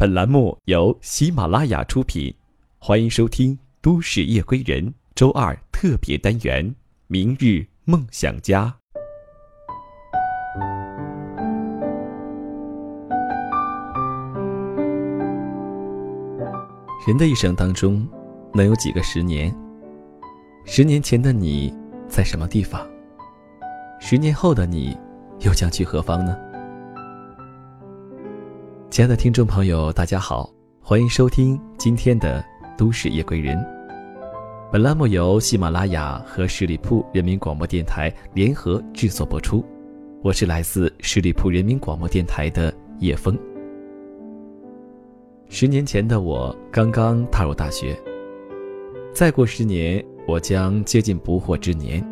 本栏目由喜马拉雅出品，欢迎收听《都市夜归人》周二特别单元《明日梦想家》。人的一生当中，能有几个十年？十年前的你在什么地方？十年后的你又将去何方呢？亲爱的听众朋友，大家好，欢迎收听今天的《都市夜归人》。本栏目由喜马拉雅和十里铺人民广播电台联合制作播出。我是来自十里铺人民广播电台的叶枫。十年前的我刚刚踏入大学，再过十年，我将接近不惑之年。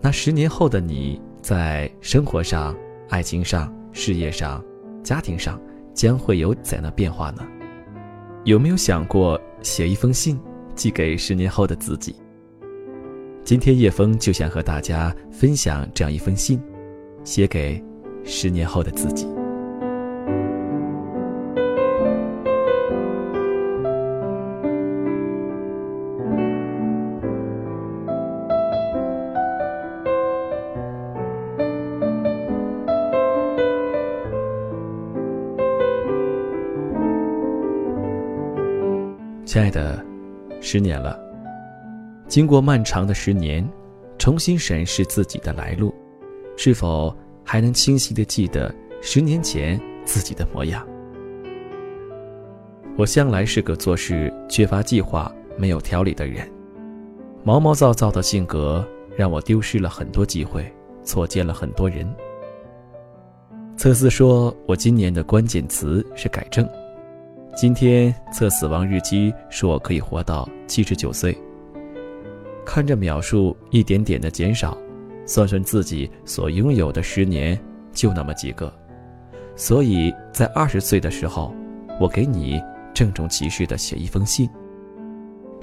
那十年后的你，在生活上、爱情上、事业上。家庭上将会有怎样的变化呢？有没有想过写一封信寄给十年后的自己？今天叶枫就想和大家分享这样一封信，写给十年后的自己。亲爱的，十年了。经过漫长的十年，重新审视自己的来路，是否还能清晰的记得十年前自己的模样？我向来是个做事缺乏计划、没有条理的人，毛毛躁躁的性格让我丢失了很多机会，错见了很多人。测试说我今年的关键词是改正。今天测死亡日期说我可以活到七十九岁。看着秒数一点点的减少，算算自己所拥有的十年就那么几个，所以在二十岁的时候，我给你郑重其事的写一封信，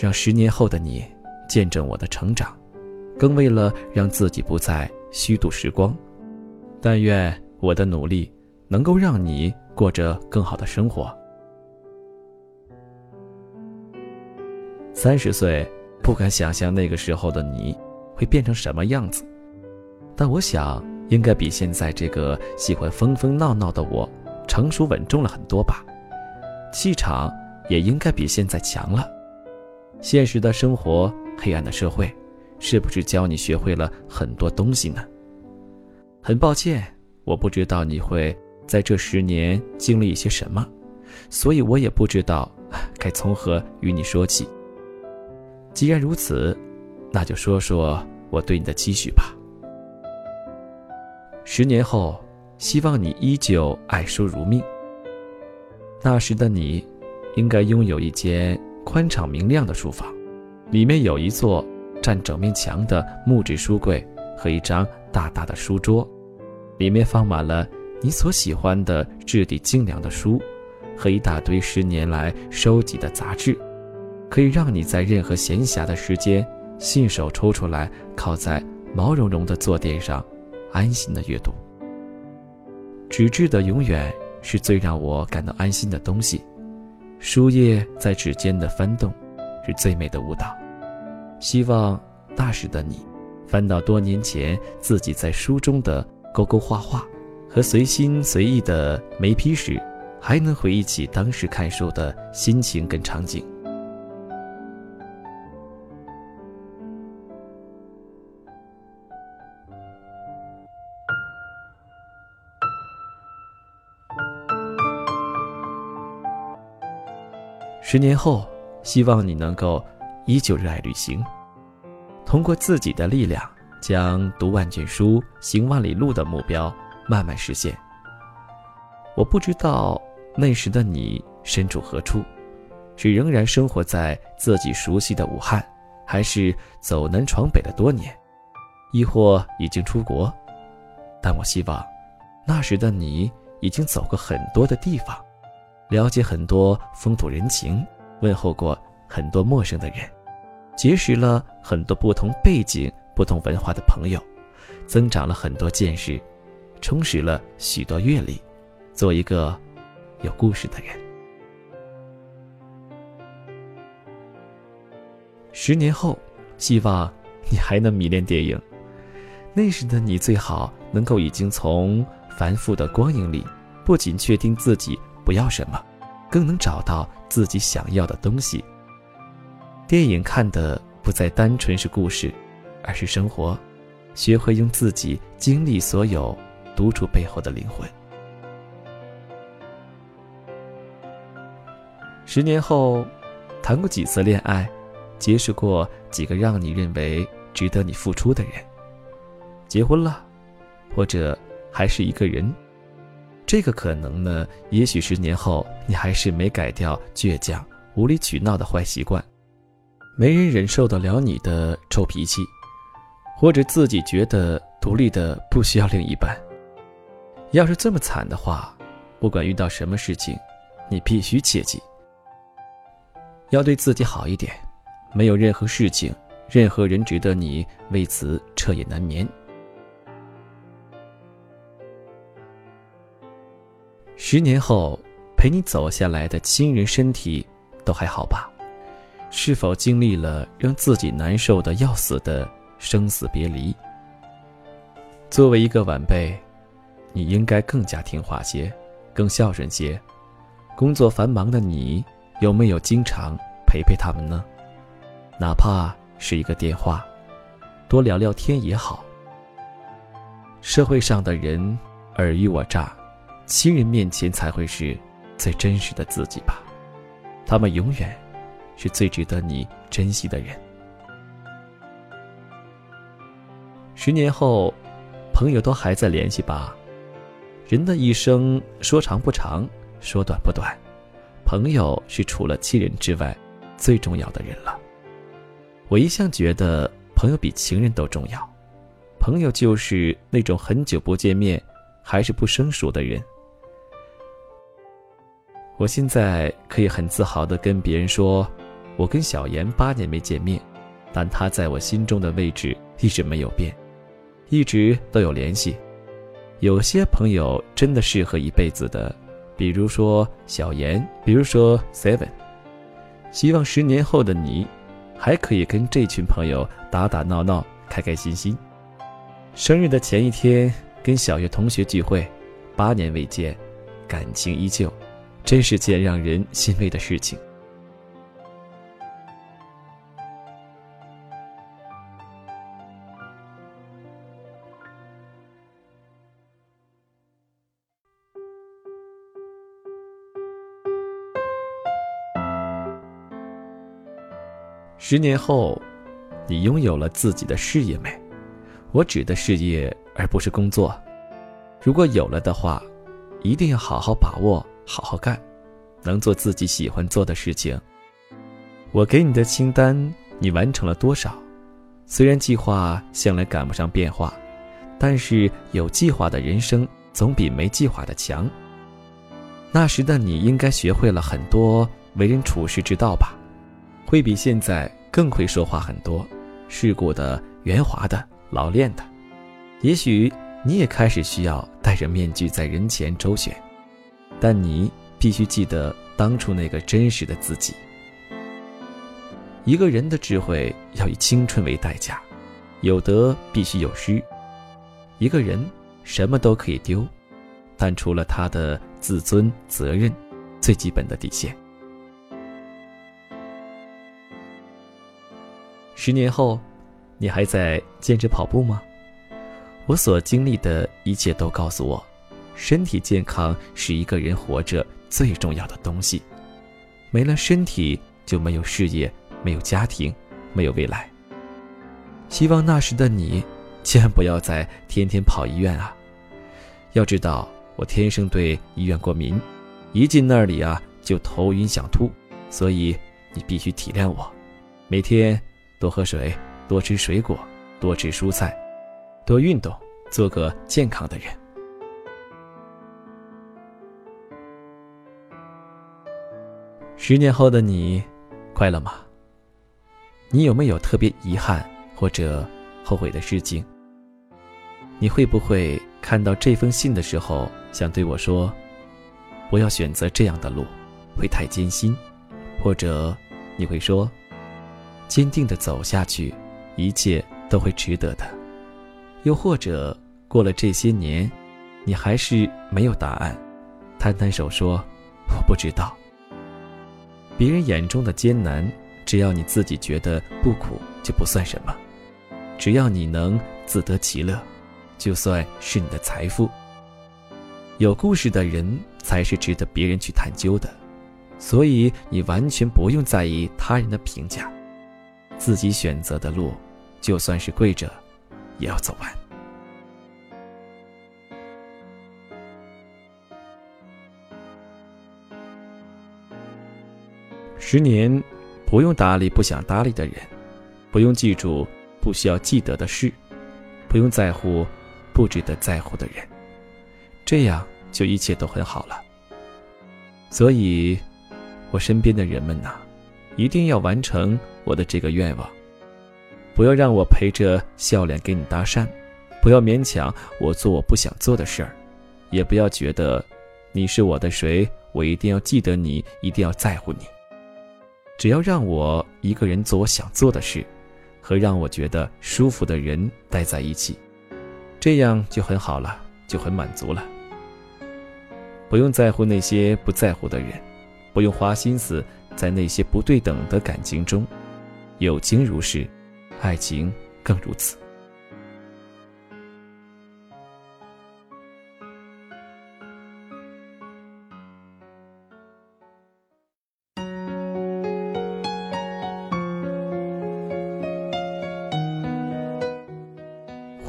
让十年后的你见证我的成长，更为了让自己不再虚度时光，但愿我的努力能够让你过着更好的生活。三十岁，不敢想象那个时候的你会变成什么样子，但我想应该比现在这个喜欢疯疯闹闹的我成熟稳重了很多吧，气场也应该比现在强了。现实的生活，黑暗的社会，是不是教你学会了很多东西呢？很抱歉，我不知道你会在这十年经历一些什么，所以我也不知道该从何与你说起。既然如此，那就说说我对你的期许吧。十年后，希望你依旧爱书如命。那时的你，应该拥有一间宽敞明亮的书房，里面有一座占整面墙的木质书柜和一张大大的书桌，里面放满了你所喜欢的质地精良的书，和一大堆十年来收集的杂志。可以让你在任何闲暇的时间，信手抽出来，靠在毛茸茸的坐垫上，安心的阅读。纸质的永远是最让我感到安心的东西，书页在指尖的翻动，是最美的舞蹈。希望那时的你，翻到多年前自己在书中的勾勾画画，和随心随意的眉批时，还能回忆起当时看书的心情跟场景。十年后，希望你能够依旧热爱旅行，通过自己的力量，将读万卷书、行万里路的目标慢慢实现。我不知道那时的你身处何处，是仍然生活在自己熟悉的武汉，还是走南闯北了多年，亦或已经出国？但我希望，那时的你已经走过很多的地方。了解很多风土人情，问候过很多陌生的人，结识了很多不同背景、不同文化的朋友，增长了很多见识，充实了许多阅历，做一个有故事的人。十年后，希望你还能迷恋电影。那时的你最好能够已经从繁复的光影里，不仅确定自己不要什么，更能找到自己想要的东西。电影看的不再单纯是故事，而是生活。学会用自己经历所有，读出背后的灵魂。十年后，谈过几次恋爱，结识过几个让你认为值得你付出的人，结婚了，或者还是一个人，这个可能呢？也许十年后你还是没改掉倔强、无理取闹的坏习惯，没人忍受得了你的臭脾气。或者自己觉得独立的不需要另一半。要是这么惨的话，不管遇到什么事情，你必须切记，要对自己好一点。没有任何事情、任何人值得你为此彻夜难眠。十年后，陪你走下来的亲人身体都还好吧？是否经历了让自己难受的要死的？生死别离。作为一个晚辈，你应该更加听话些，更孝顺些。工作繁忙的你，有没有经常陪陪他们呢？哪怕是一个电话，多聊聊天也好。社会上的人尔虞我诈，亲人面前才会是最真实的自己吧。他们永远是最值得你珍惜的人。十年后，朋友都还在联系吧？人的一生说长不长，说短不短，朋友是除了亲人之外最重要的人了。我一向觉得朋友比情人都重要。朋友就是那种很久不见面还是不生疏的人。我现在可以很自豪的跟别人说，我跟小妍八年没见面，但她在我心中的位置一直没有变。一直都有联系，有些朋友真的适合一辈子的，比如说小严，比如说 Seven。希望十年后的你，还可以跟这群朋友打打闹闹，开开心心。生日的前一天跟小月同学聚会，八年未见，感情依旧，真是件让人欣慰的事情。十年后，你拥有了自己的事业没？我指的事业，而不是工作。如果有了的话，一定要好好把握，好好干，能做自己喜欢做的事情。我给你的清单，你完成了多少？虽然计划向来赶不上变化，但是有计划的人生总比没计划的强。那时的你应该学会了很多为人处事之道吧？会比现在更会说话很多，世故的、圆滑的、老练的。也许你也开始需要戴着面具在人前周旋，但你必须记得当初那个真实的自己。一个人的智慧要以青春为代价，有得必须有失。一个人什么都可以丢，但除了他的自尊、责任，最基本的底线。十年后，你还在坚持跑步吗？我所经历的一切都告诉我，身体健康是一个人活着最重要的东西。没了身体，就没有事业，没有家庭，没有未来。希望那时的你，千万不要再天天跑医院啊！要知道，我天生对医院过敏，一进那里啊就头晕想吐，所以你必须体谅我，每天。多喝水，多吃水果，多吃蔬菜，多运动，做个健康的人。十年后的你，快乐吗？你有没有特别遗憾或者后悔的事情？你会不会看到这封信的时候，想对我说：“不要选择这样的路，会太艰辛。或者你会说，坚定的走下去，一切都会值得的。又或者过了这些年，你还是没有答案，摊摊手说我不知道。别人眼中的艰难，只要你自己觉得不苦，就不算什么。只要你能自得其乐，就算是你的财富。有故事的人才是值得别人去探究的，所以你完全不用在意他人的评价，自己选择的路，就算是跪着，也要走完。十年，不用搭理不想搭理的人，不用记住不需要记得的事，不用在乎不值得在乎的人，这样。就一切都很好了。所以，我身边的人们呐，一定要完成我的这个愿望。不要让我陪着笑脸给你搭讪，不要勉强我做我不想做的事儿，也不要觉得你是我的谁，我一定要记得你，一定要在乎你。只要让我一个人做我想做的事，和让我觉得舒服的人待在一起，这样就很好了，就很满足了。不用在乎那些不在乎的人，不用花心思在那些不对等的感情中。友情如是，爱情更如此。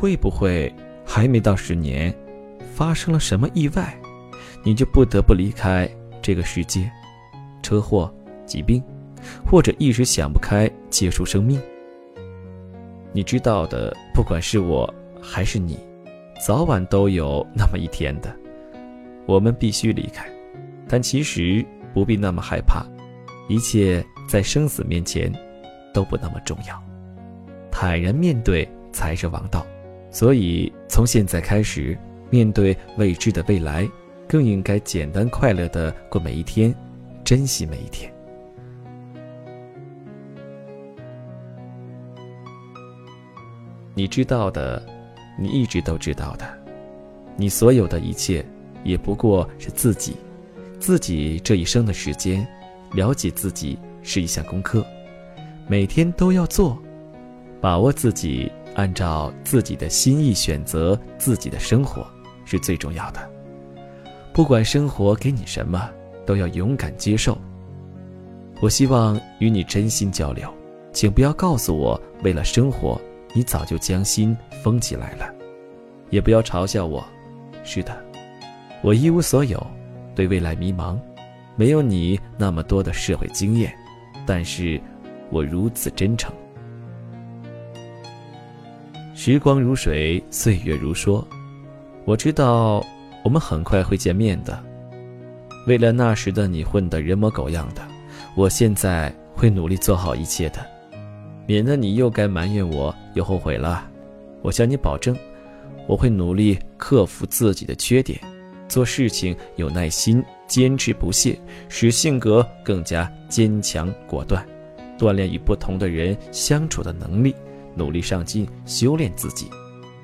会不会还没到十年，发生了什么意外？你就不得不离开这个世界，车祸、疾病，或者一时想不开结束生命。你知道的，不管是我还是你，早晚都有那么一天的。我们必须离开，但其实不必那么害怕，一切在生死面前都不那么重要，坦然面对才是王道。所以从现在开始，面对未知的未来。更应该简单快乐的过每一天，珍惜每一天。你知道的，你一直都知道的，你所有的一切，也不过是自己，自己这一生的时间，了解自己是一项功课，每天都要做，把握自己，按照自己的心意选择自己的生活，是最重要的。不管生活给你什么，都要勇敢接受。我希望与你真心交流，请不要告诉我为了生活，你早就将心封起来了。也不要嘲笑我。是的，我一无所有，对未来迷茫，没有你那么多的社会经验，但是，我如此真诚。时光如水，岁月如梭，我知道。我们很快会见面的。为了那时的你混得人模狗样的，我现在会努力做好一切的，免得你又该埋怨我又后悔了。我向你保证，我会努力克服自己的缺点，做事情有耐心，坚持不懈，使性格更加坚强果断，锻炼与不同的人相处的能力，努力上进，修炼自己，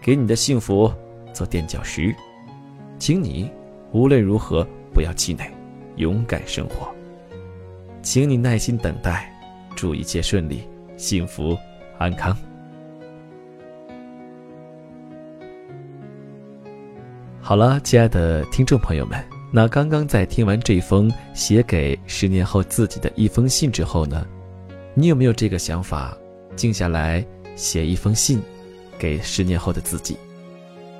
给你的幸福做垫脚石。请你无论如何不要气馁，勇敢生活。请你耐心等待，祝一切顺利，幸福安康。好了，亲爱的听众朋友们，那刚刚在听完这封写给十年后自己的一封信之后呢，你有没有这个想法，静下来写一封信，给十年后的自己？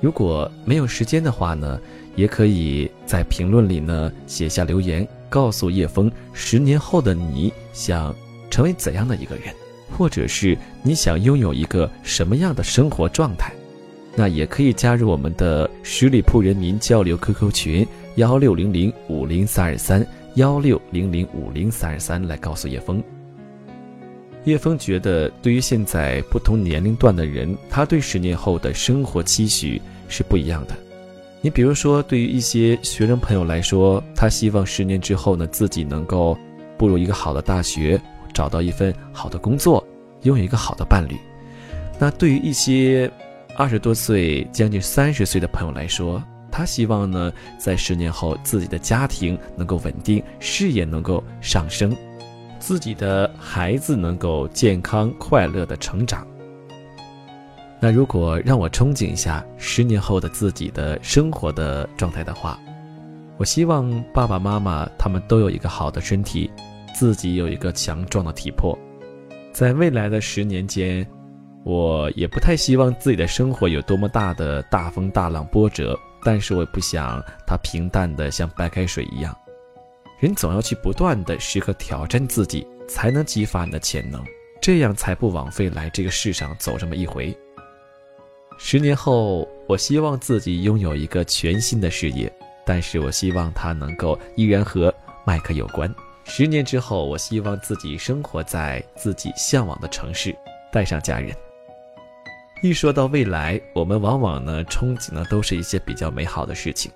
如果没有时间的话呢，也可以在评论里呢写下留言，告诉叶枫，十年后的你想成为怎样的一个人，或者是你想拥有一个什么样的生活状态，那也可以加入我们的十里铺人民交流 QQ 群幺六零零五零三二三幺六零零五零三二三来告诉叶枫。叶枫觉得，对于现在不同年龄段的人，他对十年后的生活期许是不一样的。你比如说，对于一些学生朋友来说，他希望十年之后呢，自己能够步入一个好的大学，找到一份好的工作，拥有一个好的伴侣。那对于一些二十多岁、将近三十岁的朋友来说，他希望呢，在十年后自己的家庭能够稳定，事业能够上升，自己的孩子能够健康快乐的成长。那如果让我憧憬一下十年后的自己的生活的状态的话，我希望爸爸妈妈他们都有一个好的身体，自己有一个强壮的体魄。在未来的十年间，我也不太希望自己的生活有多么大的大风大浪波折，但是我也不想它平淡的像白开水一样。人总要去不断的时刻挑战自己，才能激发你的潜能，这样才不枉费来这个世上走这么一回。十年后，我希望自己拥有一个全新的事业，但是我希望它能够依然和麦克有关。十年之后，我希望自己生活在自己向往的城市，带上家人。一说到未来，我们往往呢憧憬的都是一些比较美好的事情。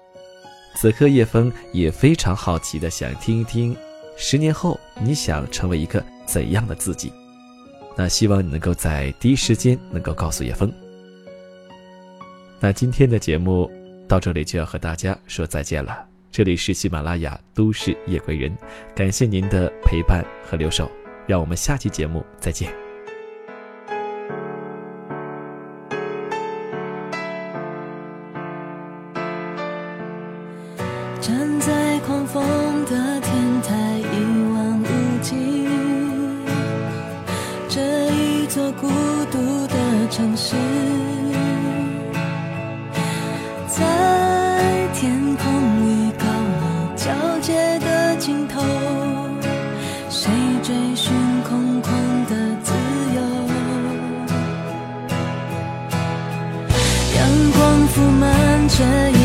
此刻，叶枫也非常好奇的想听一听，十年后你想成为一个怎样的自己？那希望你能够在第一时间能够告诉叶枫。那今天的节目到这里就要和大家说再见了。这里是喜马拉雅都市夜归人，感谢您的陪伴和留守，让我们下期节目再见。可以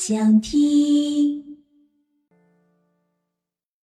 想听。